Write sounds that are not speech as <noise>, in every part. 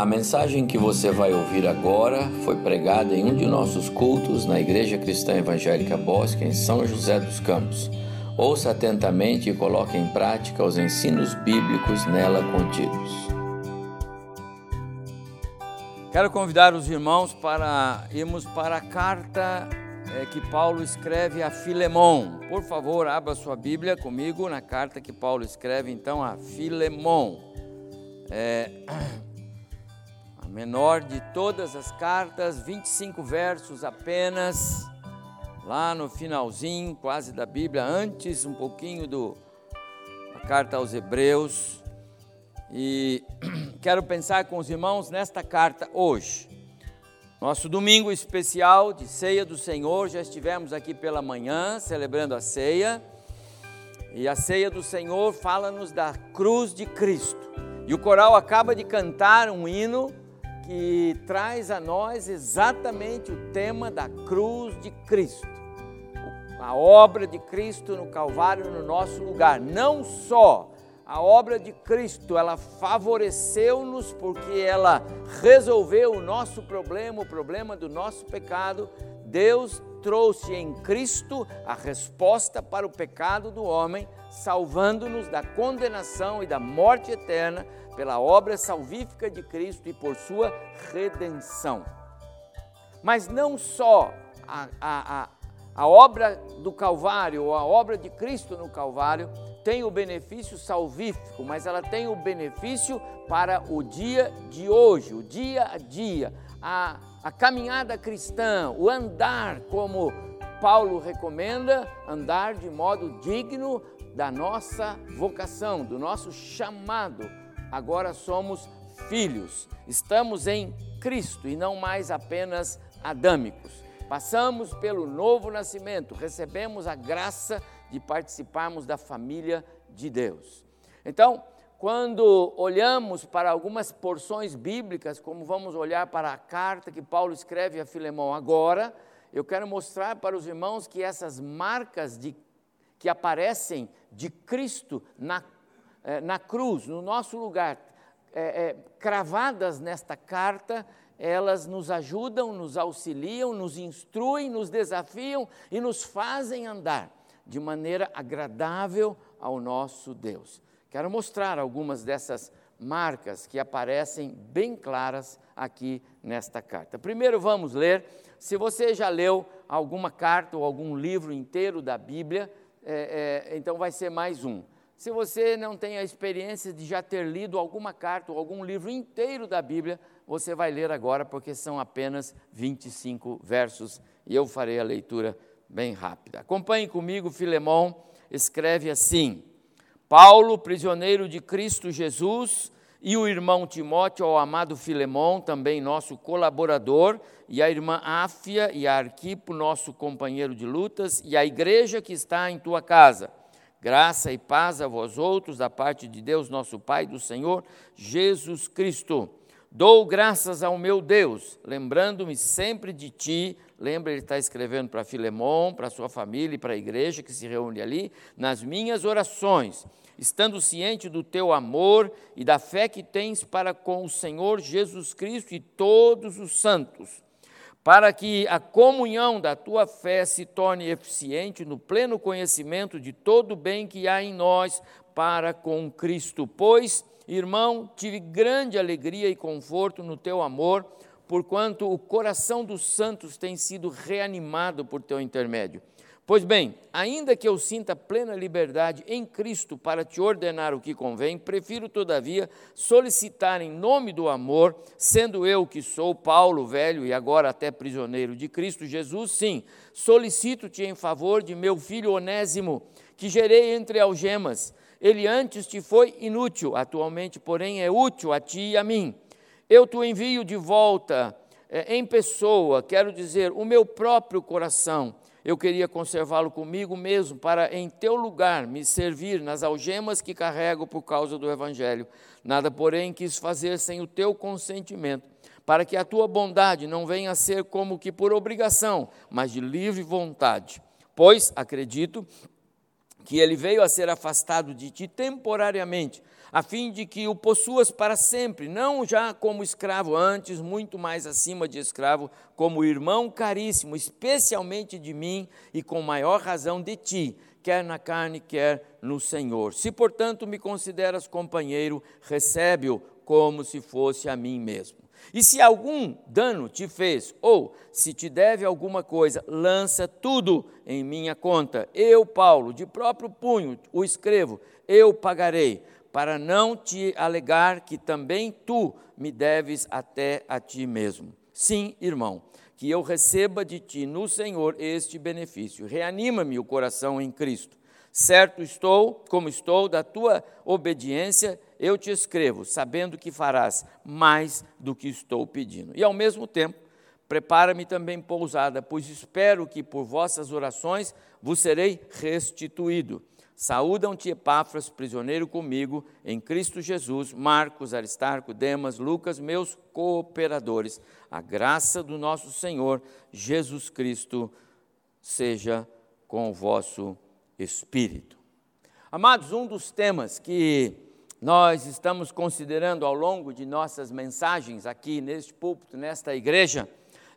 A mensagem que você vai ouvir agora foi pregada em um de nossos cultos na Igreja Cristã Evangélica Bosque, em São José dos Campos. Ouça atentamente e coloque em prática os ensinos bíblicos nela contidos. Quero convidar os irmãos para irmos para a carta é, que Paulo escreve a Filemon. Por favor, abra sua Bíblia comigo na carta que Paulo escreve então a Filemon. É, <clears throat> menor de todas as cartas, 25 versos apenas, lá no finalzinho, quase da Bíblia, antes um pouquinho do da carta aos Hebreus. E <clears throat> quero pensar com os irmãos nesta carta hoje. Nosso domingo especial de ceia do Senhor, já estivemos aqui pela manhã celebrando a ceia. E a ceia do Senhor fala-nos da cruz de Cristo. E o coral acaba de cantar um hino que traz a nós exatamente o tema da cruz de Cristo. A obra de Cristo no Calvário no nosso lugar. Não só a obra de Cristo, ela favoreceu-nos porque ela resolveu o nosso problema, o problema do nosso pecado. Deus trouxe em Cristo a resposta para o pecado do homem, salvando-nos da condenação e da morte eterna pela obra salvífica de Cristo e por sua redenção. Mas não só a, a, a, a obra do Calvário, ou a obra de Cristo no Calvário, tem o benefício salvífico, mas ela tem o benefício para o dia de hoje, o dia a dia, a, a caminhada cristã, o andar como Paulo recomenda, andar de modo digno da nossa vocação, do nosso chamado. Agora somos filhos, estamos em Cristo e não mais apenas adâmicos. Passamos pelo novo nascimento, recebemos a graça de participarmos da família de Deus. Então, quando olhamos para algumas porções bíblicas, como vamos olhar para a carta que Paulo escreve a Filemão agora, eu quero mostrar para os irmãos que essas marcas de, que aparecem de Cristo na, eh, na cruz, no nosso lugar, é, é, cravadas nesta carta, elas nos ajudam, nos auxiliam, nos instruem, nos desafiam e nos fazem andar de maneira agradável ao nosso Deus. Quero mostrar algumas dessas marcas que aparecem bem claras aqui nesta carta. Primeiro vamos ler, se você já leu alguma carta ou algum livro inteiro da Bíblia, é, é, então vai ser mais um. Se você não tem a experiência de já ter lido alguma carta ou algum livro inteiro da Bíblia, você vai ler agora, porque são apenas 25 versos e eu farei a leitura bem rápida. Acompanhe comigo, Filemão escreve assim: Paulo, prisioneiro de Cristo Jesus, e o irmão Timóteo, ao amado Filemão, também nosso colaborador, e a irmã Áfia e a Arquipo, nosso companheiro de lutas, e a igreja que está em tua casa. Graça e paz a vós outros, da parte de Deus, nosso Pai, do Senhor Jesus Cristo. Dou graças ao meu Deus, lembrando-me sempre de ti. Lembra, ele está escrevendo para Filemão, para sua família e para a igreja que se reúne ali, nas minhas orações, estando ciente do teu amor e da fé que tens para com o Senhor Jesus Cristo e todos os santos, para que a comunhão da tua fé se torne eficiente no pleno conhecimento de todo o bem que há em nós para com Cristo, pois Irmão, tive grande alegria e conforto no teu amor, porquanto o coração dos santos tem sido reanimado por teu intermédio. Pois bem, ainda que eu sinta plena liberdade em Cristo para te ordenar o que convém, prefiro, todavia, solicitar em nome do amor, sendo eu que sou Paulo, velho e agora até prisioneiro de Cristo Jesus, sim, solicito-te em favor de meu filho Onésimo, que gerei entre algemas ele antes te foi inútil, atualmente, porém, é útil a ti e a mim. Eu te envio de volta é, em pessoa, quero dizer, o meu próprio coração. Eu queria conservá-lo comigo mesmo, para em teu lugar me servir nas algemas que carrego por causa do Evangelho. Nada, porém, quis fazer sem o teu consentimento, para que a tua bondade não venha a ser como que por obrigação, mas de livre vontade. Pois, acredito, que ele veio a ser afastado de ti temporariamente, a fim de que o possuas para sempre, não já como escravo antes, muito mais acima de escravo, como irmão caríssimo, especialmente de mim e com maior razão de ti, quer na carne, quer no Senhor. Se, portanto, me consideras companheiro, recebe-o como se fosse a mim mesmo. E se algum dano te fez, ou se te deve alguma coisa, lança tudo em minha conta. Eu, Paulo, de próprio punho o escrevo, eu pagarei, para não te alegar que também tu me deves até a ti mesmo. Sim, irmão, que eu receba de ti no Senhor este benefício. Reanima-me o coração em Cristo. Certo estou, como estou, da tua obediência eu te escrevo, sabendo que farás mais do que estou pedindo. E ao mesmo tempo, prepara-me também pousada, pois espero que por vossas orações vos serei restituído. Saúdam-te Epáfras, prisioneiro comigo, em Cristo Jesus, Marcos, Aristarco, Demas, Lucas, meus cooperadores. A graça do nosso Senhor Jesus Cristo seja com o vosso espírito. Amados, um dos temas que nós estamos considerando ao longo de nossas mensagens aqui neste púlpito, nesta igreja,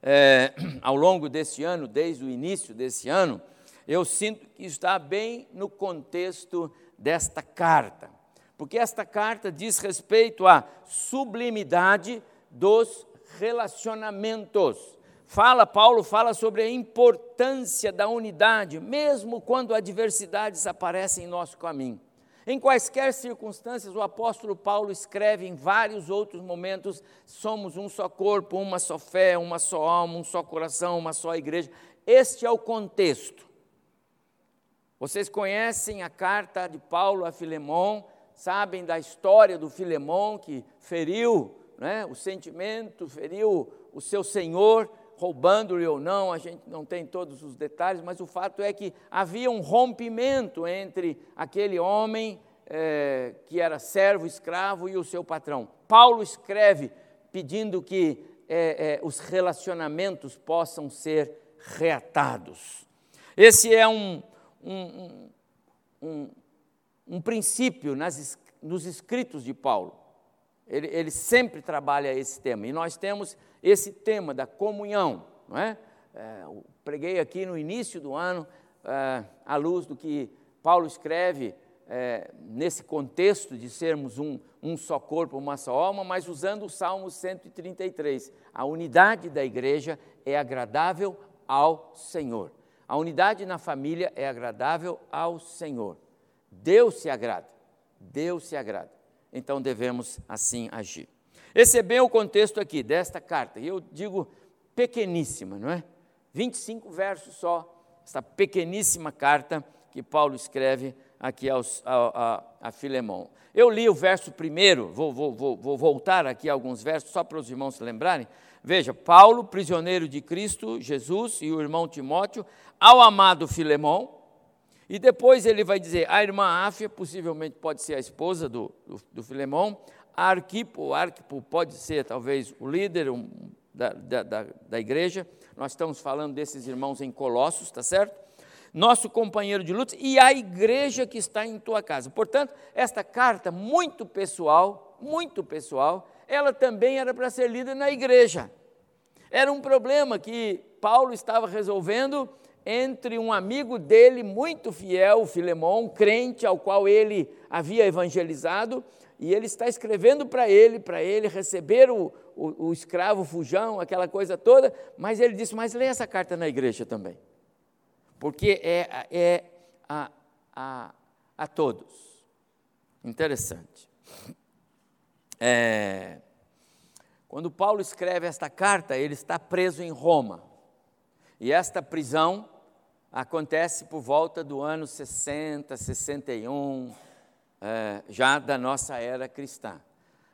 é, <clears throat> ao longo desse ano, desde o início desse ano, eu sinto que está bem no contexto desta carta, porque esta carta diz respeito à sublimidade dos relacionamentos. Fala, Paulo fala sobre a importância da unidade, mesmo quando adversidades aparecem em nosso caminho. Em quaisquer circunstâncias, o apóstolo Paulo escreve em vários outros momentos: somos um só corpo, uma só fé, uma só alma, um só coração, uma só igreja. Este é o contexto. Vocês conhecem a carta de Paulo a Filemão, sabem da história do Filemão que feriu né, o sentimento, feriu o seu senhor roubando-lhe ou não, a gente não tem todos os detalhes, mas o fato é que havia um rompimento entre aquele homem é, que era servo, escravo e o seu patrão. Paulo escreve pedindo que é, é, os relacionamentos possam ser reatados. Esse é um, um, um, um princípio nas, nos escritos de Paulo. Ele, ele sempre trabalha esse tema. E nós temos esse tema da comunhão, não é? é preguei aqui no início do ano, é, à luz do que Paulo escreve é, nesse contexto de sermos um, um só corpo, uma só alma, mas usando o Salmo 133. A unidade da igreja é agradável ao Senhor. A unidade na família é agradável ao Senhor. Deus se agrada. Deus se agrada. Então devemos assim agir. Esse é bem o contexto aqui desta carta, e eu digo pequeníssima, não é? 25 versos só, essa pequeníssima carta que Paulo escreve aqui aos, a, a, a Filemão. Eu li o verso primeiro, vou, vou, vou, vou voltar aqui alguns versos, só para os irmãos se lembrarem. Veja, Paulo, prisioneiro de Cristo, Jesus e o irmão Timóteo, ao amado Filemão, e depois ele vai dizer, a irmã Áfia, possivelmente pode ser a esposa do, do, do Filemão, Arquipo, Arquipo pode ser talvez o líder um, da, da, da, igreja, nós estamos falando desses irmãos em Colossos, está certo? Nosso companheiro de luta e a igreja que está em tua casa. Portanto, esta carta, muito pessoal, muito pessoal, ela também era para ser lida na igreja. Era um problema que Paulo estava resolvendo entre um amigo dele muito fiel, Filemão, crente ao qual ele havia evangelizado, e ele está escrevendo para ele, para ele receber o, o, o, escravo fujão, aquela coisa toda, mas ele disse, mas leia essa carta na igreja também, porque é, é a, a, a todos. Interessante. É, quando Paulo escreve esta carta, ele está preso em Roma, e esta prisão acontece por volta do ano 60, 61, é, já da nossa era cristã.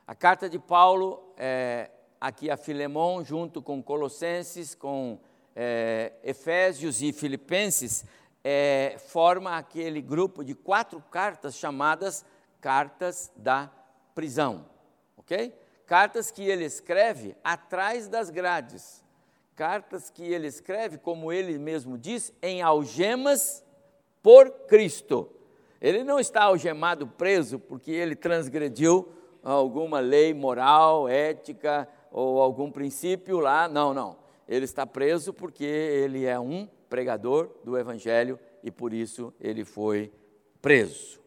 A carta de Paulo, é, aqui a Filemão, junto com Colossenses, com é, Efésios e Filipenses, é, forma aquele grupo de quatro cartas chamadas cartas da prisão, ok? Cartas que ele escreve atrás das grades, cartas que ele escreve, como ele mesmo diz, em algemas por Cristo Ele não está algemado preso porque ele transgrediu alguma lei moral, ética ou algum princípio lá. Não, não. Ele está preso porque ele é um pregador do Evangelho e por isso ele foi preso.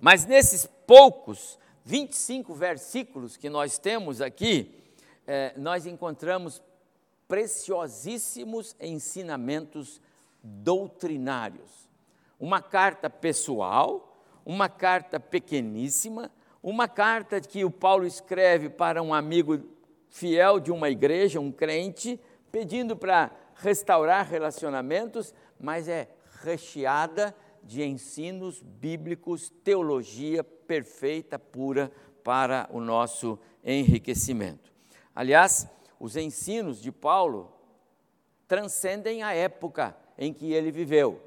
Mas nesses poucos 25 versículos que nós temos aqui, é, nós encontramos preciosíssimos ensinamentos doutrinários. Uma carta pessoal, uma carta pequeníssima, uma carta que o Paulo escreve para um amigo fiel de uma igreja, um crente, pedindo para restaurar relacionamentos, mas é recheada de ensinos bíblicos, teologia perfeita, pura para o nosso enriquecimento. Aliás, os ensinos de Paulo transcendem a época em que ele viveu.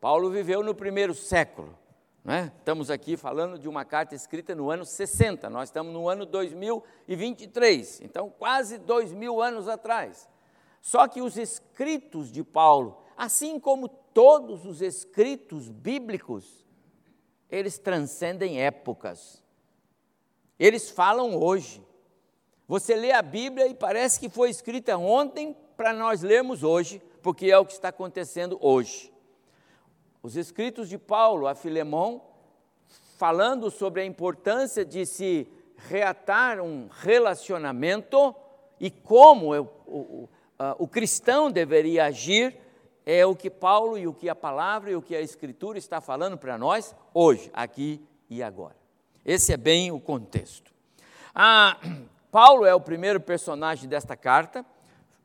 Paulo viveu no primeiro século. Né? Estamos aqui falando de uma carta escrita no ano 60, nós estamos no ano 2023, então quase dois mil anos atrás. Só que os escritos de Paulo, assim como todos os escritos bíblicos, eles transcendem épocas. Eles falam hoje. Você lê a Bíblia e parece que foi escrita ontem para nós lermos hoje, porque é o que está acontecendo hoje. Os escritos de Paulo a Filemão, falando sobre a importância de se reatar um relacionamento e como o, o, o cristão deveria agir é o que Paulo e o que a palavra e o que a Escritura está falando para nós hoje, aqui e agora. Esse é bem o contexto. Ah, Paulo é o primeiro personagem desta carta,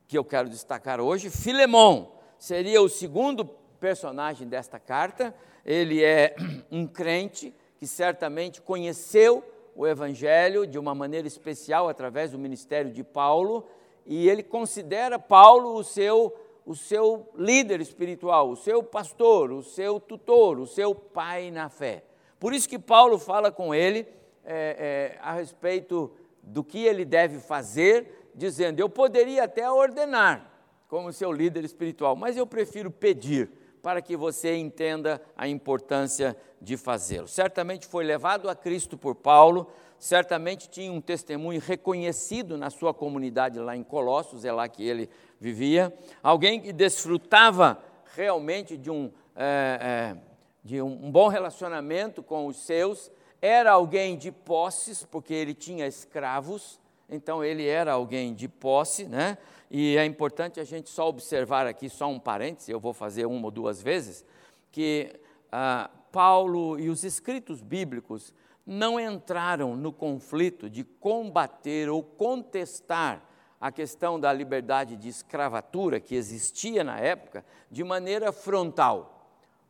que eu quero destacar hoje. Filemão seria o segundo personagem desta carta. Ele é <clears throat> um crente que certamente conheceu o Evangelho de uma maneira especial através do ministério de Paulo, e ele considera Paulo o seu o seu líder espiritual, o seu pastor, o seu tutor, o seu pai na fé. Por isso que Paulo fala com ele é, é, a respeito do que ele deve fazer, dizendo: Eu poderia até ordenar como seu líder espiritual, mas eu prefiro pedir para que você entenda a importância de fazê-lo. Certamente foi levado a Cristo por Paulo, certamente tinha um testemunho reconhecido na sua comunidade lá em Colossos, é lá que ele vivia, alguém que desfrutava realmente de um, é, é, de um bom relacionamento com os seus, era alguém de posses, porque ele tinha escravos, então ele era alguém de posse, né? E é importante a gente só observar aqui, só um parêntese, eu vou fazer uma ou duas vezes, que ah, Paulo e os escritos bíblicos não entraram no conflito de combater ou contestar a questão da liberdade de escravatura que existia na época de maneira frontal.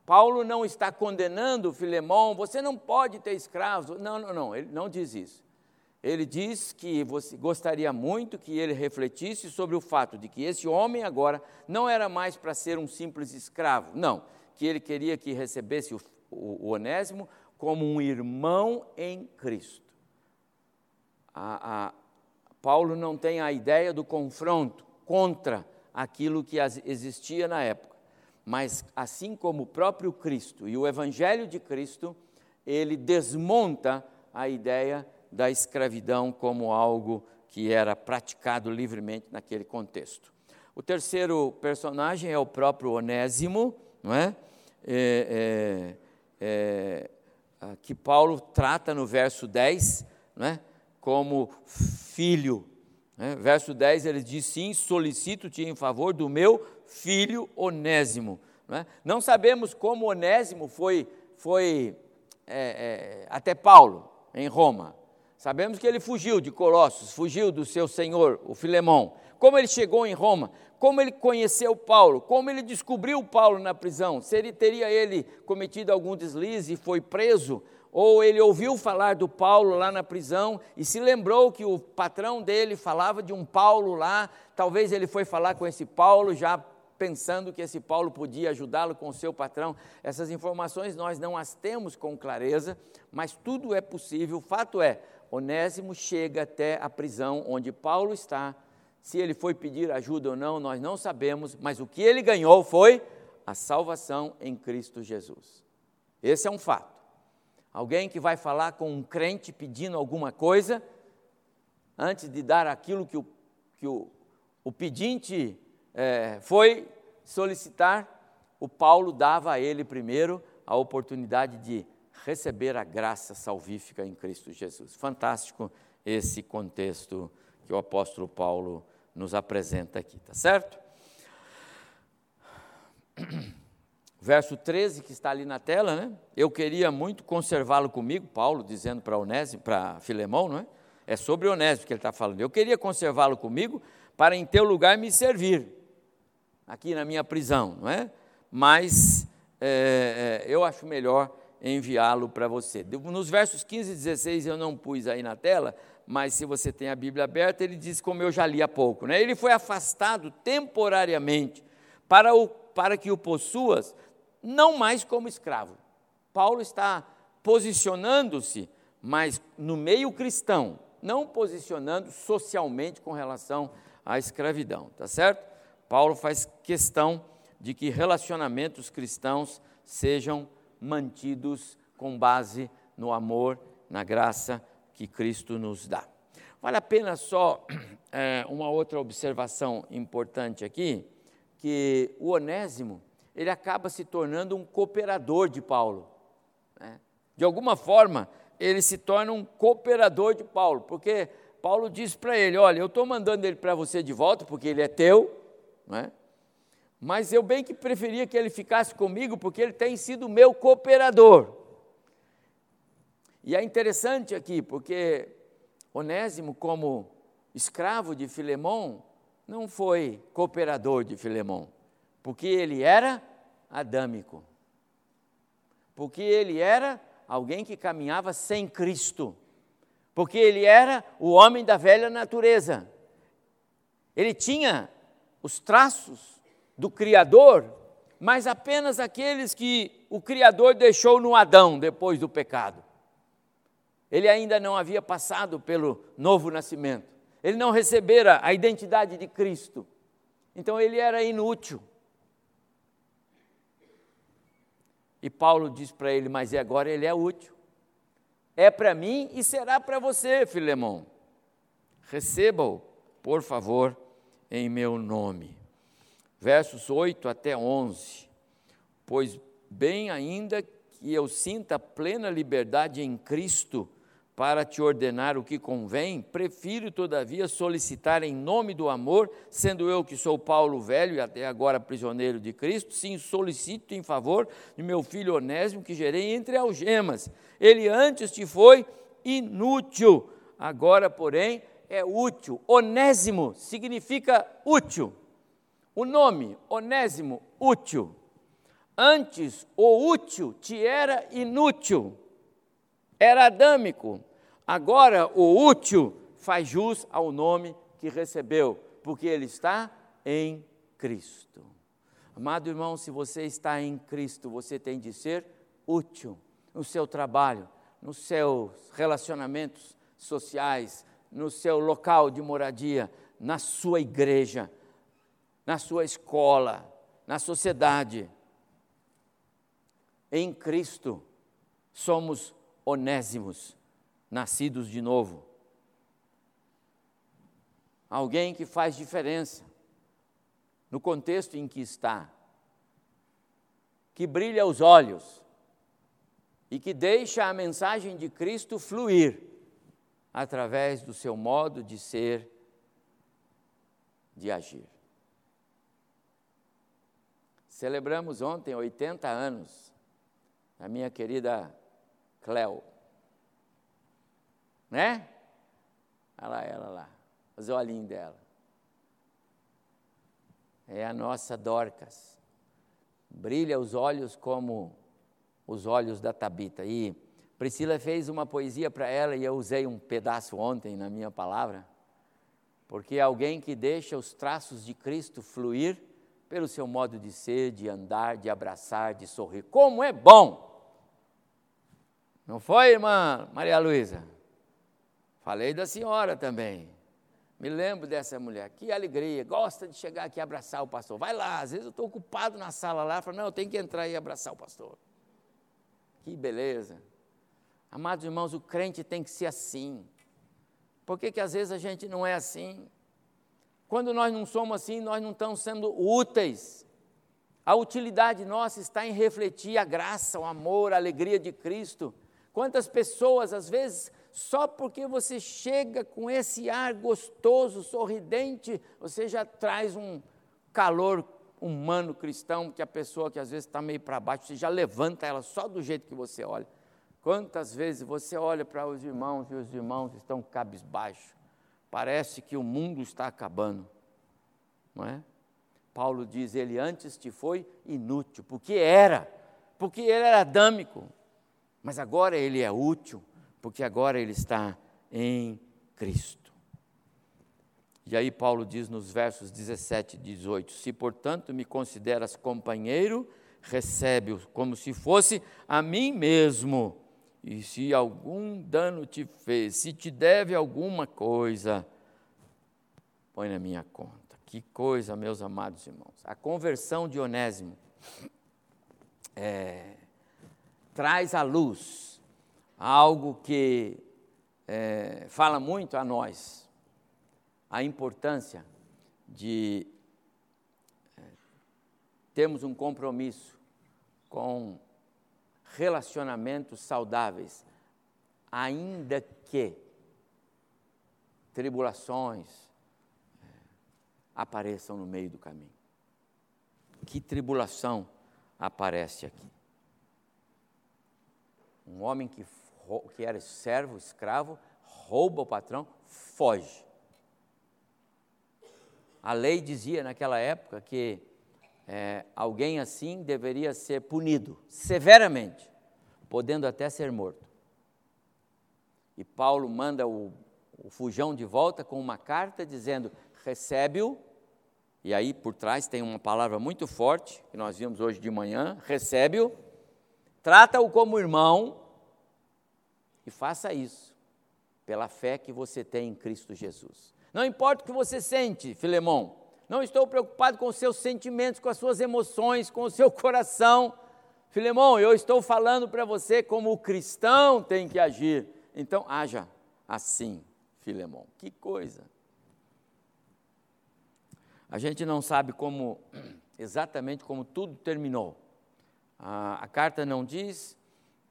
Paulo não está condenando Filemão, você não pode ter escravos. Não, não, não, ele não diz isso. Ele diz que você gostaria muito que ele refletisse sobre o fato de que esse homem agora não era mais para ser um simples escravo, não, que ele queria que recebesse o, o, o Onésimo como um irmão em Cristo. A, a, Paulo não tem a ideia do confronto contra aquilo que existia na época, mas assim como o próprio Cristo e o Evangelho de Cristo, ele desmonta a ideia da escravidão como algo que era praticado livremente naquele contexto. O terceiro personagem é o próprio Onésimo, não é? é, é, é que Paulo trata no verso 10, não é? como filho. Né? Verso 10 ele diz: Sim, solicito-te em favor do meu filho Onésimo. Não, é? Não sabemos como Onésimo foi, foi é, é, até Paulo, em Roma. Sabemos que ele fugiu de Colossos, fugiu do seu senhor, o Filemão. Como ele chegou em Roma, como ele conheceu Paulo, como ele descobriu Paulo na prisão, se ele teria ele cometido algum deslize e foi preso, ou ele ouviu falar do Paulo lá na prisão e se lembrou que o patrão dele falava de um Paulo lá, talvez ele foi falar com esse Paulo já pensando que esse Paulo podia ajudá-lo com o seu patrão. Essas informações nós não as temos com clareza, mas tudo é possível. O fato é, Onésimo chega até a prisão onde Paulo está. Se ele foi pedir ajuda ou não, nós não sabemos, mas o que ele ganhou foi a salvação em Cristo Jesus. Esse é um fato. Alguém que vai falar com um crente pedindo alguma coisa, antes de dar aquilo que o, que o, o pedinte é, foi solicitar, o Paulo dava a ele primeiro a oportunidade de receber a graça salvífica em Cristo Jesus. Fantástico esse contexto que o apóstolo Paulo nos apresenta aqui, tá certo? <clears throat> Verso 13 que está ali na tela, né? Eu queria muito conservá-lo comigo, Paulo dizendo para Onésimo, para Filemão, não é? É sobre Onésimo que ele está falando. Eu queria conservá-lo comigo para em teu lugar me servir aqui na minha prisão, não é? Mas é, é, eu acho melhor enviá-lo para você. Nos versos 15 e 16 eu não pus aí na tela, mas se você tem a Bíblia aberta, ele diz, como eu já li há pouco, né? ele foi afastado temporariamente para, o, para que o possuas, não mais como escravo. Paulo está posicionando-se, mas no meio cristão, não posicionando socialmente com relação à escravidão, tá certo? Paulo faz questão de que relacionamentos cristãos sejam mantidos com base no amor, na graça que Cristo nos dá. Vale a pena só <clears throat> é, uma outra observação importante aqui, que o Onésimo, ele acaba se tornando um cooperador de Paulo. Né? De alguma forma, ele se torna um cooperador de Paulo, porque Paulo diz para ele: Olha, eu estou mandando ele para você de volta, porque ele é teu, não é? mas eu bem que preferia que ele ficasse comigo, porque ele tem sido meu cooperador. E é interessante aqui, porque Onésimo, como escravo de Filemão, não foi cooperador de Filemão, porque ele era adâmico, porque ele era alguém que caminhava sem Cristo, porque ele era o homem da velha natureza. Ele tinha os traços do Criador, mas apenas aqueles que o Criador deixou no Adão depois do pecado. Ele ainda não havia passado pelo novo nascimento, ele não recebera a identidade de Cristo, então ele era inútil. E Paulo diz para ele: Mas agora ele é útil. É para mim e será para você, Filemão. Receba-o, por favor, em meu nome versos 8 até 11. Pois bem ainda que eu sinta plena liberdade em Cristo para te ordenar o que convém, prefiro, todavia, solicitar em nome do amor, sendo eu que sou Paulo velho e até agora prisioneiro de Cristo, sim, solicito em favor de meu filho Onésimo, que gerei entre algemas. Ele antes te foi inútil, agora, porém, é útil. Onésimo significa útil. O nome Onésimo, útil. Antes, o útil te era inútil, era adâmico. Agora, o útil faz jus ao nome que recebeu, porque ele está em Cristo. Amado irmão, se você está em Cristo, você tem de ser útil no seu trabalho, nos seus relacionamentos sociais, no seu local de moradia, na sua igreja na sua escola, na sociedade. Em Cristo somos onésimos, nascidos de novo. Alguém que faz diferença no contexto em que está, que brilha os olhos e que deixa a mensagem de Cristo fluir através do seu modo de ser, de agir. Celebramos ontem 80 anos da minha querida Cleo. Né? Olha lá ela lá, os olhinhos dela. É a nossa Dorcas. Brilha os olhos como os olhos da Tabita. E Priscila fez uma poesia para ela e eu usei um pedaço ontem na minha palavra, porque alguém que deixa os traços de Cristo fluir pelo seu modo de ser, de andar, de abraçar, de sorrir. Como é bom! Não foi, irmã Maria Luísa? Falei da senhora também. Me lembro dessa mulher, que alegria, gosta de chegar aqui e abraçar o pastor. Vai lá, às vezes eu estou ocupado na sala lá, falo, não, eu tenho que entrar e abraçar o pastor. Que beleza. Amados irmãos, o crente tem que ser assim. Por que, que às vezes a gente não é assim? Quando nós não somos assim, nós não estamos sendo úteis. A utilidade nossa está em refletir a graça, o amor, a alegria de Cristo. Quantas pessoas, às vezes, só porque você chega com esse ar gostoso, sorridente, você já traz um calor humano cristão, que a pessoa que às vezes está meio para baixo, você já levanta ela só do jeito que você olha. Quantas vezes você olha para os irmãos e os irmãos estão cabisbaixo, parece que o mundo está acabando, não é? Paulo diz: ele antes te foi inútil, porque era, porque ele era adâmico, mas agora ele é útil, porque agora ele está em Cristo. E aí Paulo diz nos versos 17 e 18: Se portanto me consideras companheiro, recebe-o como se fosse a mim mesmo. E se algum dano te fez, se te deve alguma coisa, põe na minha conta. Que coisa, meus amados irmãos. A conversão de Onésimo é, traz à luz algo que é, fala muito a nós, a importância de é, termos um compromisso com relacionamentos saudáveis, ainda que tribulações é, apareçam no meio do caminho. Que tribulação aparece aqui? Um homem que, que era servo, escravo, rouba o patrão, foge. A lei dizia naquela época que é, alguém assim deveria ser punido severamente, podendo até ser morto. E Paulo manda o, o fujão de volta com uma carta dizendo: recebe-o, e aí por trás tem uma palavra muito forte, que nós vimos hoje de manhã: recebe-o, trata-o como irmão, e faça isso pela fé que você tem em Cristo Jesus. Não importa o que você sente, Filemão, não estou preocupado com os seus sentimentos, com as suas emoções, com o seu <laughs> coração. Filemão, eu estou falando para você como o cristão tem que agir. Então, haja assim, Filemão. Que coisa. A gente não sabe como, <clears throat> exatamente como tudo terminou. A, a carta não diz,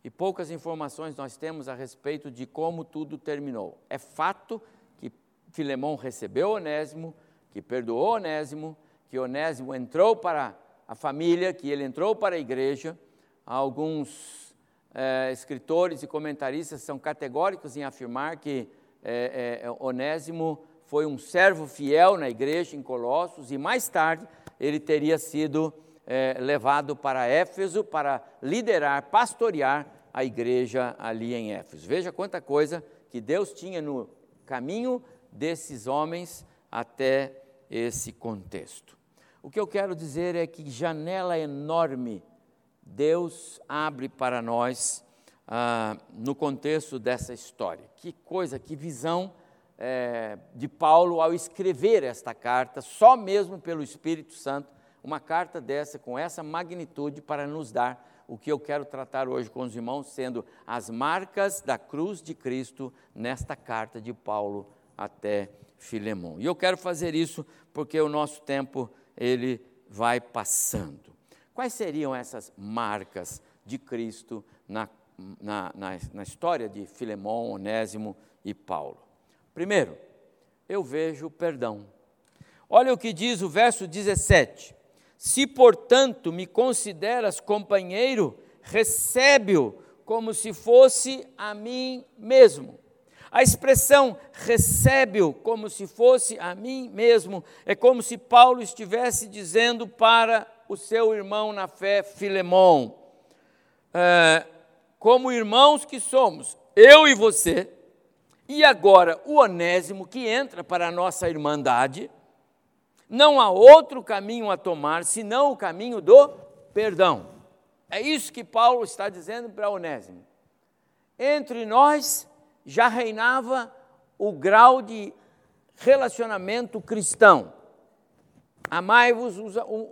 e poucas informações nós temos a respeito de como tudo terminou. É fato que Filemão recebeu Onésimo, que perdoou Onésimo, que Onésimo entrou para a família, que ele entrou para a igreja. Alguns é, escritores e comentaristas são categóricos em afirmar que é, é, Onésimo foi um servo fiel na igreja em Colossos e mais tarde ele teria sido levado para Éfeso para liderar, pastorear a igreja ali em Éfeso. Veja quanta coisa que Deus tinha no caminho desses homens até esse contexto. O que eu quero dizer é que janela enorme Deus abre para nós ah, no contexto dessa história. Que coisa, que visão é, de Paulo ao escrever esta carta, só mesmo pelo Espírito Santo, uma carta dessa, com essa magnitude, para nos dar o que eu quero tratar hoje com os irmãos, sendo as marcas da cruz de Cristo nesta carta de Paulo até Filemão. E eu quero fazer isso porque o nosso tempo ele vai passando. Quais seriam essas marcas de Cristo na, na, na, na história de Filemão, Onésimo e Paulo? Primeiro, eu vejo perdão. Olha o que diz o verso 17: Se, portanto, me consideras companheiro, recebe-o como se fosse a mim mesmo. A expressão recebe-o como se fosse a mim mesmo é como se Paulo estivesse dizendo para o seu irmão na fé, Filemão, é, como irmãos que somos, eu e você, e agora o Onésimo que entra para a nossa irmandade, não há outro caminho a tomar senão o caminho do perdão. É isso que Paulo está dizendo para Onésimo. Entre nós já reinava o grau de relacionamento cristão. Amai-vos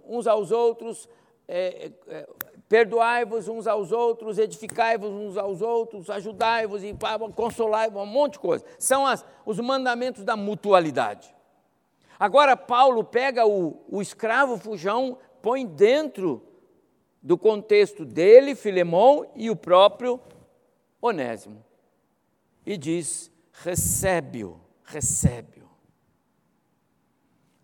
uns aos outros, é, é, perdoai-vos uns aos outros, edificai-vos uns aos outros, ajudai-vos e consolai-vos, um monte de coisa. São as, os mandamentos da mutualidade. Agora, Paulo pega o, o escravo fujão, põe dentro do contexto dele, Filemão, e o próprio Onésimo. E diz: recebe-o, recebe-o.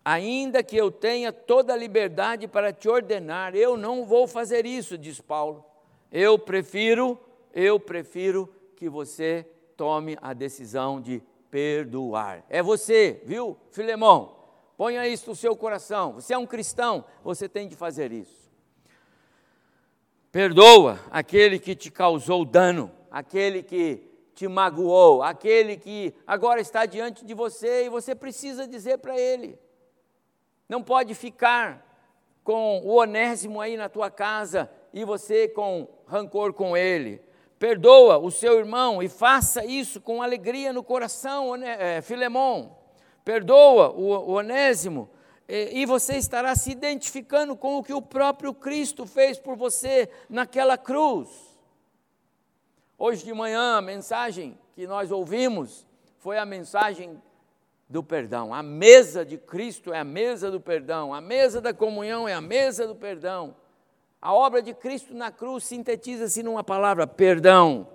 Ainda que eu tenha toda a liberdade para te ordenar, eu não vou fazer isso, diz Paulo. Eu prefiro, eu prefiro que você tome a decisão de perdoar. É você, viu, Filemão? Ponha isso no seu coração. Você é um cristão, você tem de fazer isso. Perdoa aquele que te causou dano, aquele que te magoou, aquele que agora está diante de você e você precisa dizer para ele. Não pode ficar com o onésimo aí na tua casa e você com rancor com ele. Perdoa o seu irmão e faça isso com alegria no coração, é, Filemão perdoa o, Onésimo, e você estará se identificando com o que o próprio Cristo fez por você naquela cruz. Hoje de manhã, a mensagem que nós ouvimos foi a mensagem do perdão. A mesa de Cristo é a mesa do perdão, a mesa da comunhão é a mesa do perdão. A obra de Cristo na cruz sintetiza-se numa palavra: perdão.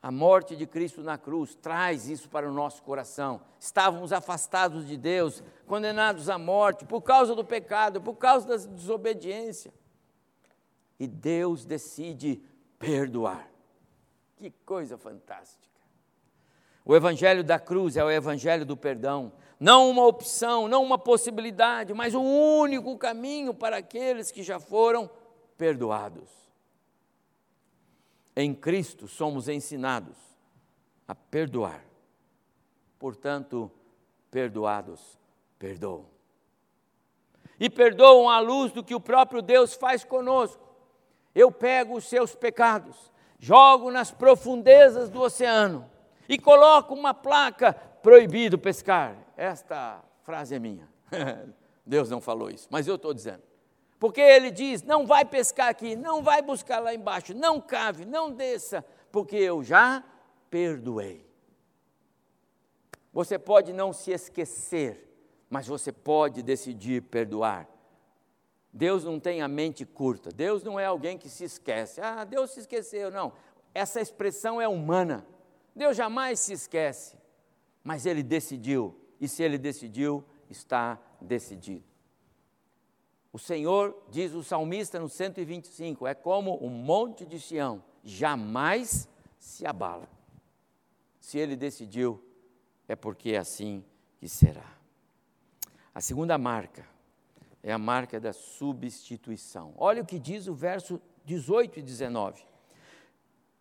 A morte de Cristo na cruz traz isso para o nosso coração. Estávamos afastados de Deus, condenados à morte por causa do pecado, por causa da desobediência. E Deus decide perdoar. Que coisa fantástica. O evangelho da cruz é o evangelho do perdão, não uma opção, não uma possibilidade, mas o único caminho para aqueles que já foram perdoados. Em Cristo somos ensinados a perdoar. Portanto, perdoados, perdoam. E perdoam à luz do que o próprio Deus faz conosco. Eu pego os seus pecados, jogo nas profundezas do oceano e coloco uma placa proibido pescar. Esta frase é minha. <laughs> Deus não falou isso, mas eu estou dizendo. Porque ele diz: não vai pescar aqui, não vai buscar lá embaixo, não cave, não desça, porque eu já perdoei. Você pode não se esquecer, mas você pode decidir perdoar. Deus não tem a mente curta, Deus não é alguém que se esquece. Ah, Deus se esqueceu, não. Essa expressão é humana. Deus jamais se esquece, mas Ele decidiu, e se Ele decidiu, está decidido. O Senhor, diz o salmista no 125, é como o monte de Sião, jamais se abala. Se ele decidiu, é porque é assim que será. A segunda marca é a marca da substituição. Olha o que diz o verso 18 e 19.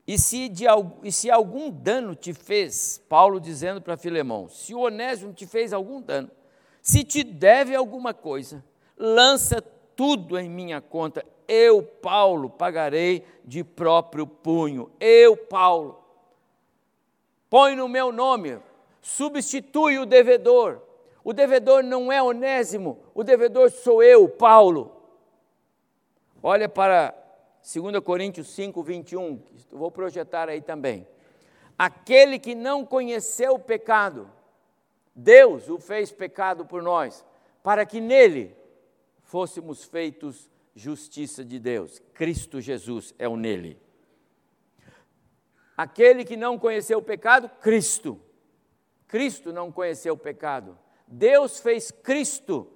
E se, de, e se algum dano te fez, Paulo dizendo para Filemão, se o Onésimo te fez algum dano, se te deve alguma coisa, lança tudo em minha conta. Eu, Paulo, pagarei de próprio punho. Eu, Paulo. Põe no meu nome, substitui o devedor. O devedor não é onésimo, o devedor sou eu, Paulo. Olha para 2 Coríntios 5, 21, vou projetar aí também. Aquele que não conheceu o pecado, Deus o fez pecado por nós, para que nele fôssemos feitos justiça de Deus. Cristo Jesus é o nele. Aquele que não conheceu o pecado, Cristo. Cristo não conheceu o pecado. Deus fez Cristo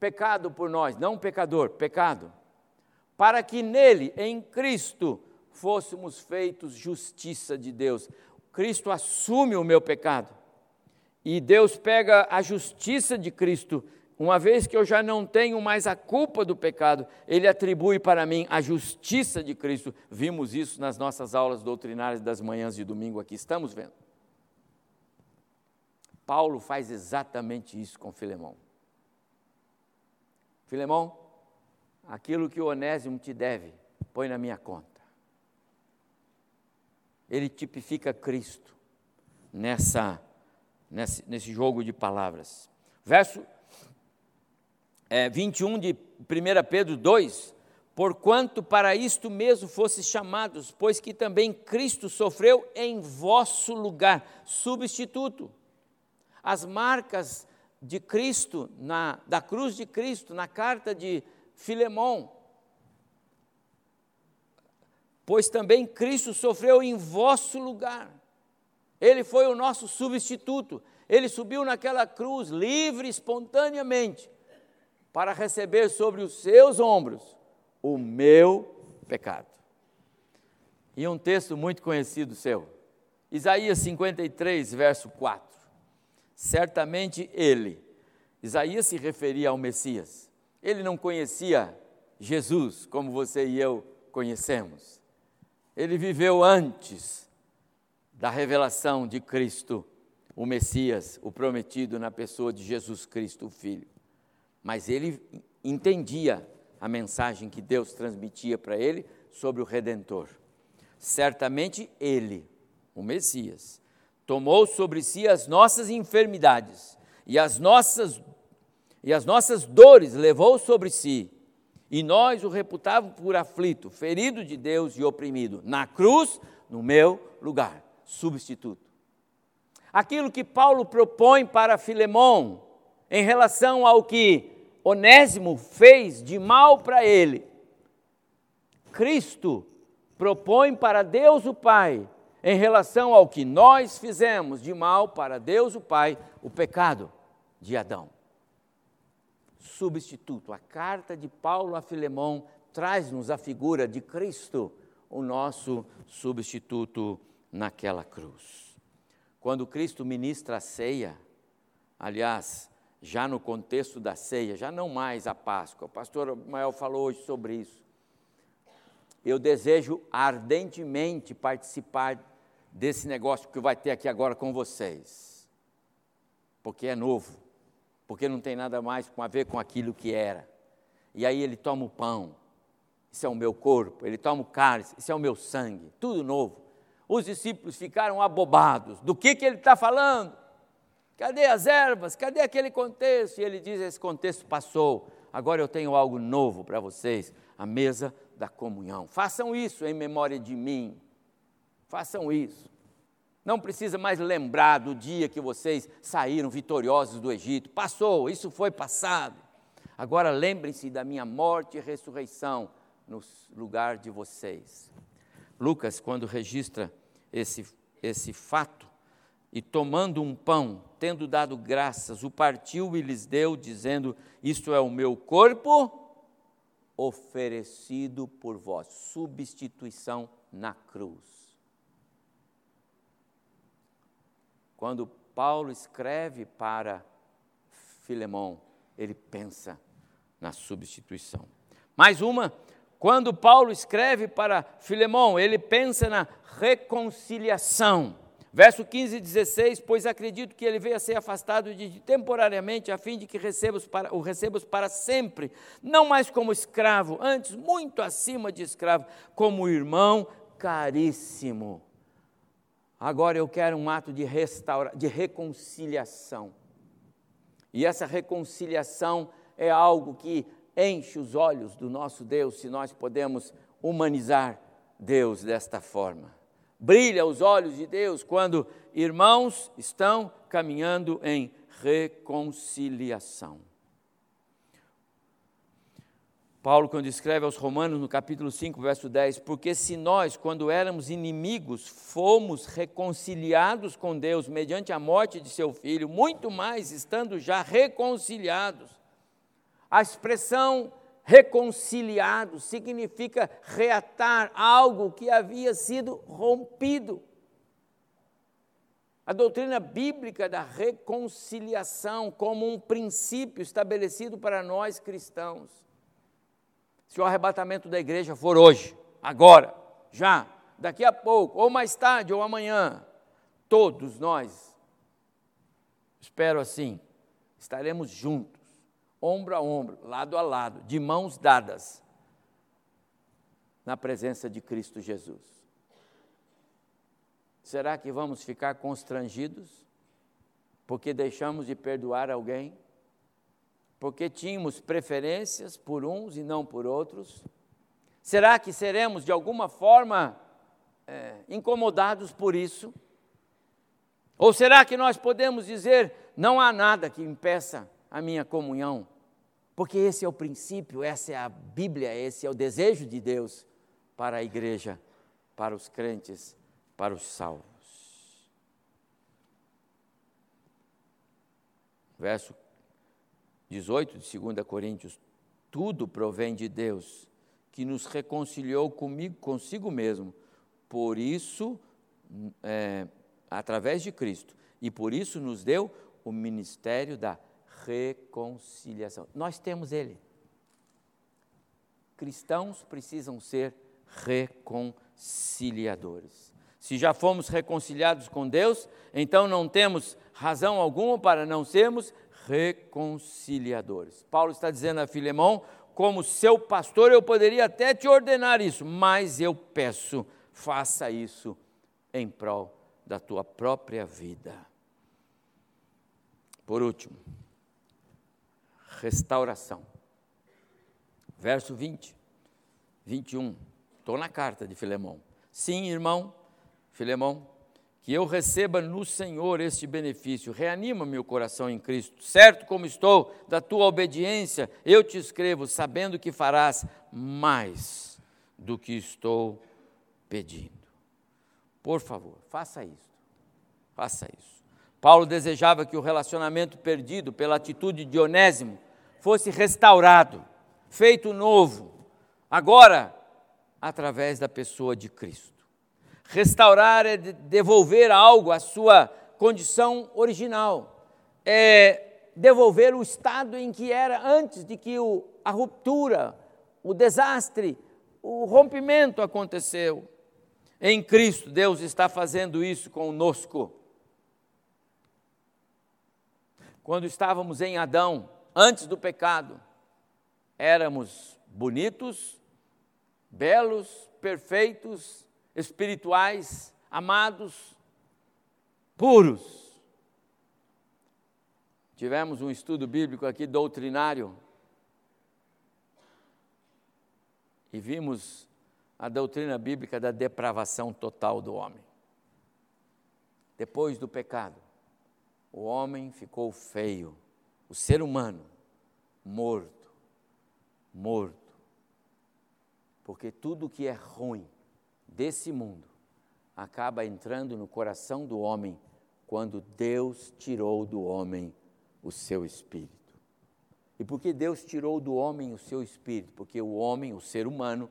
pecado por nós, não pecador, pecado. Para que nele, em Cristo, fôssemos feitos justiça de Deus. Cristo assume o meu pecado. E Deus pega a justiça de Cristo uma vez que eu já não tenho mais a culpa do pecado, ele atribui para mim a justiça de Cristo. Vimos isso nas nossas aulas doutrinárias das manhãs de domingo aqui, estamos vendo. Paulo faz exatamente isso com Filemão. Filemão, aquilo que o Onésimo te deve, põe na minha conta. Ele tipifica Cristo nessa, nesse, nesse jogo de palavras. Verso é, 21 de 1 Pedro 2, porquanto para isto mesmo fostes chamados, pois que também Cristo sofreu em vosso lugar, substituto. As marcas de Cristo, na, da cruz de Cristo, na carta de Filemão. Pois também Cristo sofreu em vosso lugar. Ele foi o nosso substituto. Ele subiu naquela cruz livre, espontaneamente, para receber sobre os seus ombros o meu pecado. E um texto muito conhecido seu, Isaías 53, verso 4. Certamente ele, Isaías se referia ao Messias, ele não conhecia Jesus como você e eu conhecemos. Ele viveu antes da revelação de Cristo o Messias, o prometido na pessoa de Jesus Cristo, o Filho. Mas ele entendia a mensagem que Deus transmitia para ele sobre o Redentor. Certamente ele, o Messias, tomou sobre si as nossas enfermidades e as nossas e as nossas dores levou sobre si. E nós o reputávamos por aflito, ferido de Deus e oprimido. Na cruz, no meu lugar, substituto aquilo que Paulo propõe para Filemão em relação ao que Onésimo fez de mal para ele. Cristo propõe para Deus o Pai em relação ao que nós fizemos de mal para Deus o Pai, o pecado de Adão. Substituto, a carta de Paulo a Filemão traz-nos a figura de Cristo, o nosso substituto naquela cruz. Quando Cristo ministra a ceia, aliás, já no contexto da ceia, já não mais a Páscoa, o pastor Mael falou hoje sobre isso. Eu desejo ardentemente participar desse negócio que vai ter aqui agora com vocês, porque é novo, porque não tem nada mais a ver com aquilo que era. E aí ele toma o pão, isso é o meu corpo, ele toma o cálice, isso é o meu sangue, tudo novo os discípulos ficaram abobados. Do que, que ele está falando? Cadê as ervas? Cadê aquele contexto? E ele diz: esse contexto passou, agora eu tenho algo novo para vocês, a mesa da comunhão. Façam isso em memória de mim. Façam isso. Não precisa mais lembrar do dia que vocês saíram vitoriosos do Egito. Passou, isso foi passado. Agora lembrem-se da minha morte e ressurreição no lugar de vocês. Lucas, quando registra esse, esse fato, e tomando um pão, tendo dado graças, o partiu e lhes deu, dizendo: Isto é o meu corpo oferecido por vós. Substituição na cruz. Quando Paulo escreve para Filemão, ele pensa na substituição. Mais uma quando Paulo escreve para Filemão, ele pensa na reconciliação. Verso 15 e 16, pois acredito que ele veio a ser afastado de temporariamente, a fim de que recebas para, o recebas para sempre, não mais como escravo, antes muito acima de escravo, como irmão caríssimo. Agora eu quero um ato de, restaura, de reconciliação. E essa reconciliação é algo que enche os olhos do nosso Deus se nós podemos humanizar Deus desta forma. Brilha os olhos de Deus quando irmãos estão caminhando em reconciliação. Paulo, quando escreve aos Romanos, no capítulo 5, verso 10, porque se nós, quando éramos inimigos, fomos reconciliados com Deus mediante a morte de seu filho, muito mais estando já reconciliados, a expressão reconciliado significa reatar algo que havia sido rompido. A doutrina bíblica da reconciliação como um princípio estabelecido para nós cristãos. Se o arrebatamento da igreja for hoje, agora, já, daqui a pouco, ou mais tarde, ou amanhã, todos nós, espero assim, estaremos juntos ombro a ombro, lado a lado, de mãos dadas, na presença de Cristo Jesus. Será que vamos ficar constrangidos porque deixamos de perdoar alguém? Porque tínhamos preferências por uns e não por outros? Será que seremos de alguma forma é, incomodados por isso? Ou será que nós podemos dizer: não há nada que impeça a minha comunhão? Porque esse é o princípio, essa é a Bíblia, esse é o desejo de Deus para a igreja, para os crentes, para os salvos. Verso 18 de 2 Coríntios: tudo provém de Deus, que nos reconciliou comigo, consigo mesmo. Por isso, é, através de Cristo, e por isso nos deu o ministério da reconciliação. Nós temos ele. Cristãos precisam ser reconciliadores. Se já fomos reconciliados com Deus, então não temos razão alguma para não sermos reconciliadores. Paulo está dizendo a Filemão, como seu pastor, eu poderia até te ordenar isso, mas eu peço, faça isso em prol da tua própria vida. Por último, restauração. Verso 20, 21. Estou na carta de Filemão. Sim, irmão, Filemão, que eu receba no Senhor este benefício. Reanima meu coração em Cristo. Certo como estou da tua obediência, eu te escrevo, sabendo que farás mais do que estou pedindo. Por favor, faça isso. Faça isso. Paulo desejava que o relacionamento perdido pela atitude de Onésimo fosse restaurado, feito novo, agora através da pessoa de Cristo. Restaurar é devolver algo à sua condição original, é devolver o estado em que era antes de que o, a ruptura, o desastre, o rompimento aconteceu. Em Cristo, Deus está fazendo isso conosco. Quando estávamos em Adão, antes do pecado, éramos bonitos, belos, perfeitos, espirituais, amados, puros. Tivemos um estudo bíblico aqui doutrinário e vimos a doutrina bíblica da depravação total do homem. Depois do pecado, o homem ficou feio, o ser humano morto, morto. Porque tudo que é ruim desse mundo acaba entrando no coração do homem quando Deus tirou do homem o seu espírito. E por que Deus tirou do homem o seu espírito? Porque o homem, o ser humano,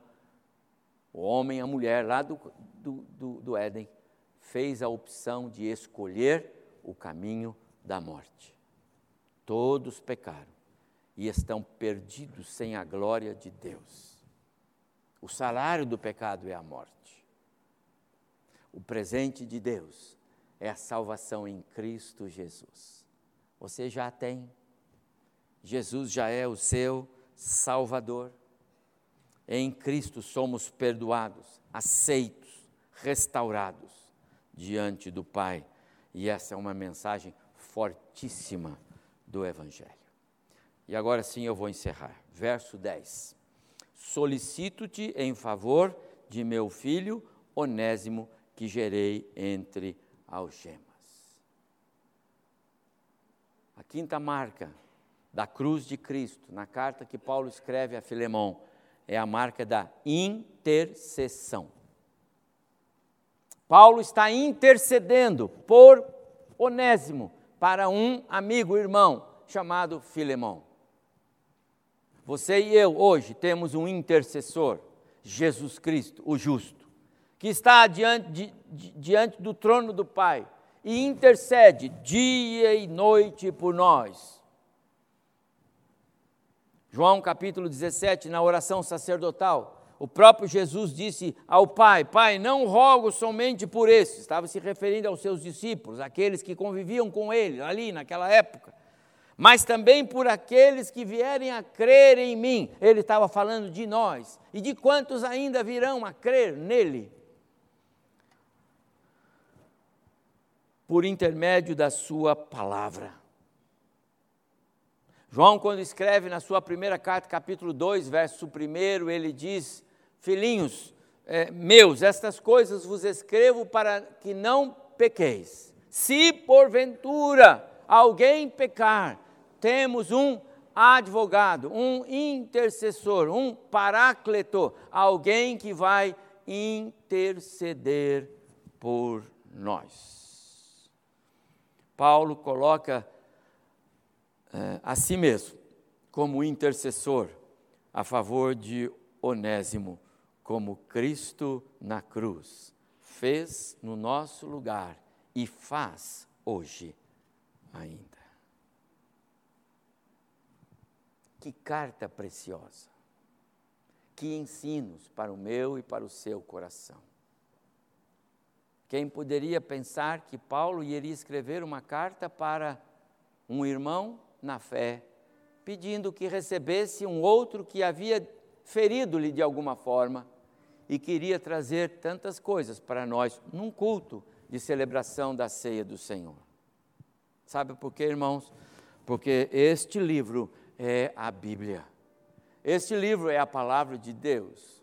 o homem, a mulher lá do, do, do, do Éden, fez a opção de escolher o caminho da morte. Todos pecaram e estão perdidos sem a glória de Deus. O salário do pecado é a morte. O presente de Deus é a salvação em Cristo Jesus. Você já tem. Jesus já é o seu Salvador. Em Cristo somos perdoados, aceitos, restaurados diante do Pai. E essa é uma mensagem fortíssima do Evangelho. E agora sim eu vou encerrar. Verso 10. Solicito-te em favor de meu filho Onésimo, que gerei entre algemas. A quinta marca da cruz de Cristo, na carta que Paulo escreve a Filemão, é a marca da intercessão. Paulo está intercedendo por Onésimo para um amigo, irmão, chamado Filemão. Você e eu hoje temos um intercessor, Jesus Cristo, o justo, que está diante, di, diante do trono do Pai e intercede dia e noite por nós João capítulo 17, na oração sacerdotal, o próprio Jesus disse ao Pai: Pai, não rogo somente por esses, estava se referindo aos seus discípulos, aqueles que conviviam com ele ali naquela época, mas também por aqueles que vierem a crer em mim. Ele estava falando de nós e de quantos ainda virão a crer nele. Por intermédio da Sua palavra. João, quando escreve na sua primeira carta, capítulo 2, verso 1, ele diz: Filhinhos é, meus, estas coisas vos escrevo para que não pequeis. Se porventura alguém pecar, temos um advogado, um intercessor, um paráclito, alguém que vai interceder por nós. Paulo coloca é, a si mesmo como intercessor a favor de Onésimo, como Cristo na cruz fez no nosso lugar e faz hoje ainda. Que carta preciosa, que ensinos para o meu e para o seu coração. Quem poderia pensar que Paulo iria escrever uma carta para um irmão na fé, pedindo que recebesse um outro que havia ferido-lhe de alguma forma e queria trazer tantas coisas para nós num culto de celebração da ceia do Senhor. Sabe por quê, irmãos? Porque este livro é a Bíblia. Este livro é a palavra de Deus.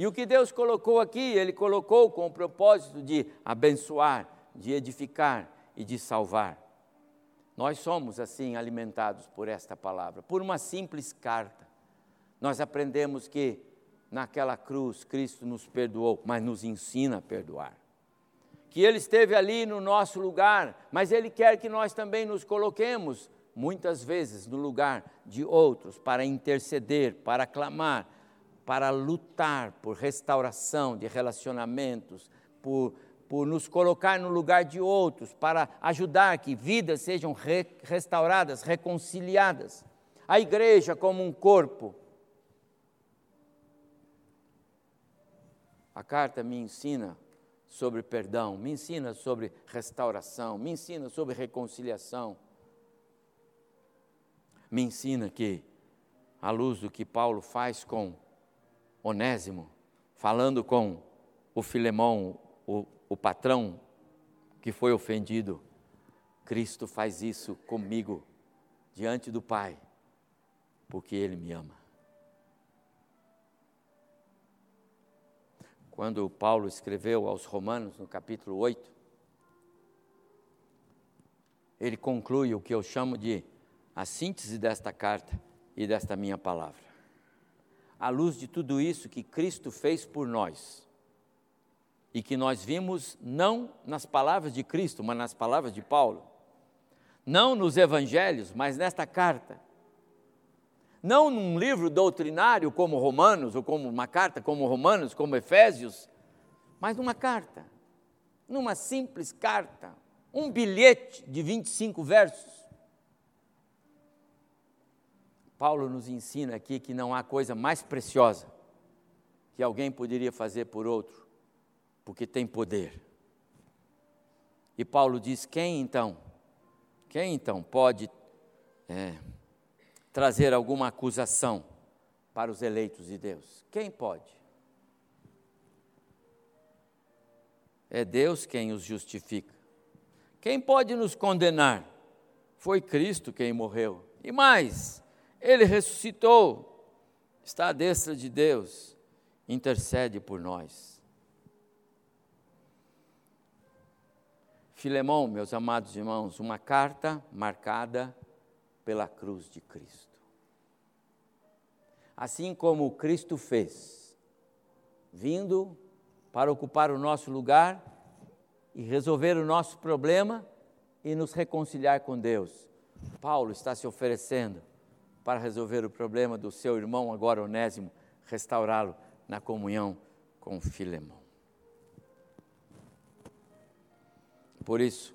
E o que Deus colocou aqui, Ele colocou com o propósito de abençoar, de edificar e de salvar. Nós somos assim alimentados por esta palavra, por uma simples carta. Nós aprendemos que naquela cruz Cristo nos perdoou, mas nos ensina a perdoar. Que Ele esteve ali no nosso lugar, mas Ele quer que nós também nos coloquemos muitas vezes no lugar de outros para interceder, para clamar, para lutar por restauração de relacionamentos, por, por nos colocar no lugar de outros, para ajudar que vidas sejam re, restauradas, reconciliadas. A igreja como um corpo. A carta me ensina sobre perdão, me ensina sobre restauração, me ensina sobre reconciliação me ensina que, à luz do que Paulo faz com Onésimo, falando com o Filemão, o, o patrão que foi ofendido, Cristo faz isso comigo diante do Pai, porque Ele me ama. Quando Paulo escreveu aos Romanos, no capítulo 8, ele conclui o que eu chamo de a síntese desta carta e desta minha palavra. À luz de tudo isso que Cristo fez por nós, e que nós vimos não nas palavras de Cristo, mas nas palavras de Paulo, não nos evangelhos, mas nesta carta, não num livro doutrinário como Romanos, ou como uma carta como Romanos, como Efésios, mas numa carta, numa simples carta, um bilhete de 25 versos, Paulo nos ensina aqui que não há coisa mais preciosa que alguém poderia fazer por outro, porque tem poder. E Paulo diz: quem então, quem então pode é, trazer alguma acusação para os eleitos de Deus? Quem pode? É Deus quem os justifica. Quem pode nos condenar? Foi Cristo quem morreu. E mais, ele ressuscitou, está à destra de Deus, intercede por nós. Filemão, meus amados irmãos, uma carta marcada pela cruz de Cristo. Assim como Cristo fez, vindo para ocupar o nosso lugar e resolver o nosso problema e nos reconciliar com Deus. Paulo está se oferecendo para resolver o problema do seu irmão, agora Onésimo, restaurá-lo na comunhão com Filemão. Por isso,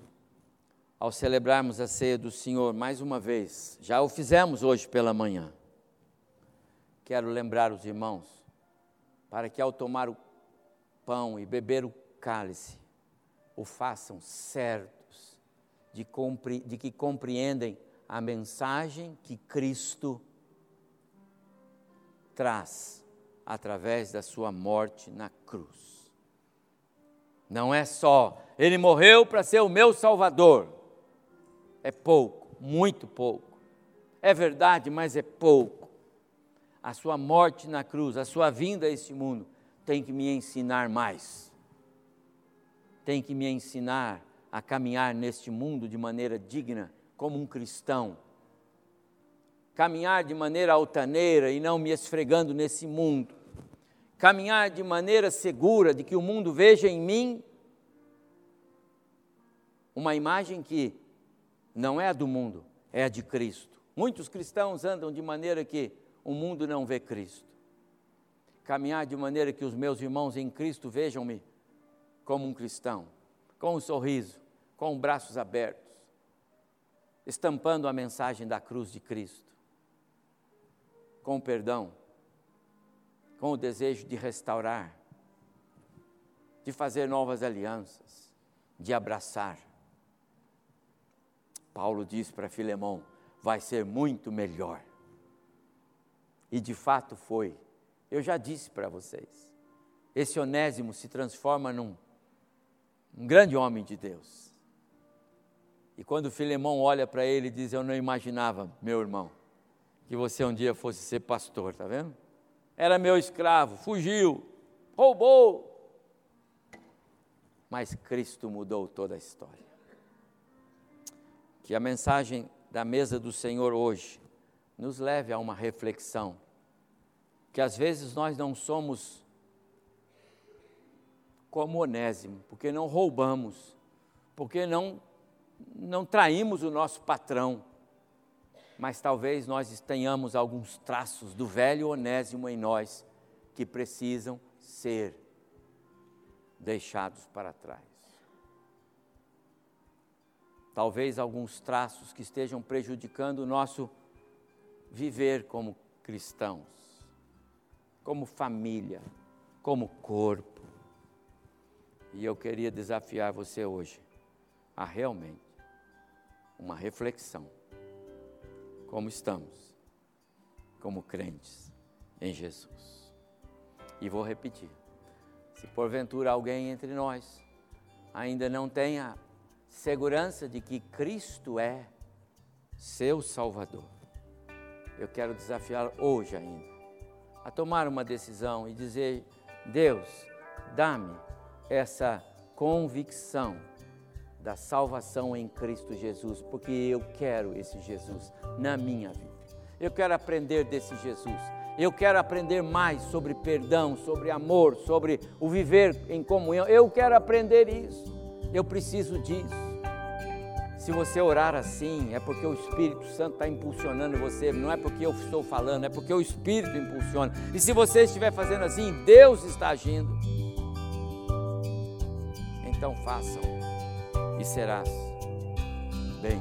ao celebrarmos a ceia do Senhor mais uma vez, já o fizemos hoje pela manhã, quero lembrar os irmãos, para que ao tomar o pão e beber o cálice, o façam certos de, de que compreendem a mensagem que Cristo traz através da sua morte na cruz. Não é só, ele morreu para ser o meu salvador. É pouco, muito pouco. É verdade, mas é pouco. A sua morte na cruz, a sua vinda a este mundo, tem que me ensinar mais. Tem que me ensinar a caminhar neste mundo de maneira digna, como um cristão. Caminhar de maneira altaneira e não me esfregando nesse mundo. Caminhar de maneira segura de que o mundo veja em mim uma imagem que não é a do mundo, é a de Cristo. Muitos cristãos andam de maneira que o mundo não vê Cristo. Caminhar de maneira que os meus irmãos em Cristo vejam-me como um cristão, com um sorriso, com braços abertos, estampando a mensagem da cruz de Cristo, com o perdão, com o desejo de restaurar, de fazer novas alianças, de abraçar. Paulo diz para Filemão: vai ser muito melhor. E de fato foi. Eu já disse para vocês. Esse Onésimo se transforma num um grande homem de Deus. E quando Filemão olha para ele e diz: Eu não imaginava, meu irmão, que você um dia fosse ser pastor, tá vendo? Era meu escravo, fugiu, roubou. Mas Cristo mudou toda a história que a mensagem da mesa do Senhor hoje nos leve a uma reflexão, que às vezes nós não somos como Onésimo, porque não roubamos, porque não, não traímos o nosso patrão, mas talvez nós tenhamos alguns traços do velho Onésimo em nós que precisam ser deixados para trás talvez alguns traços que estejam prejudicando o nosso viver como cristãos, como família, como corpo. E eu queria desafiar você hoje a realmente uma reflexão. Como estamos, como crentes em Jesus. E vou repetir: se porventura alguém entre nós ainda não tenha segurança de que Cristo é seu Salvador. Eu quero desafiar hoje ainda a tomar uma decisão e dizer: Deus, dá-me essa convicção da salvação em Cristo Jesus, porque eu quero esse Jesus na minha vida. Eu quero aprender desse Jesus. Eu quero aprender mais sobre perdão, sobre amor, sobre o viver em comunhão. Eu quero aprender isso. Eu preciso disso. Se você orar assim, é porque o Espírito Santo está impulsionando você, não é porque eu estou falando, é porque o Espírito impulsiona. E se você estiver fazendo assim, Deus está agindo. Então façam serás. Bem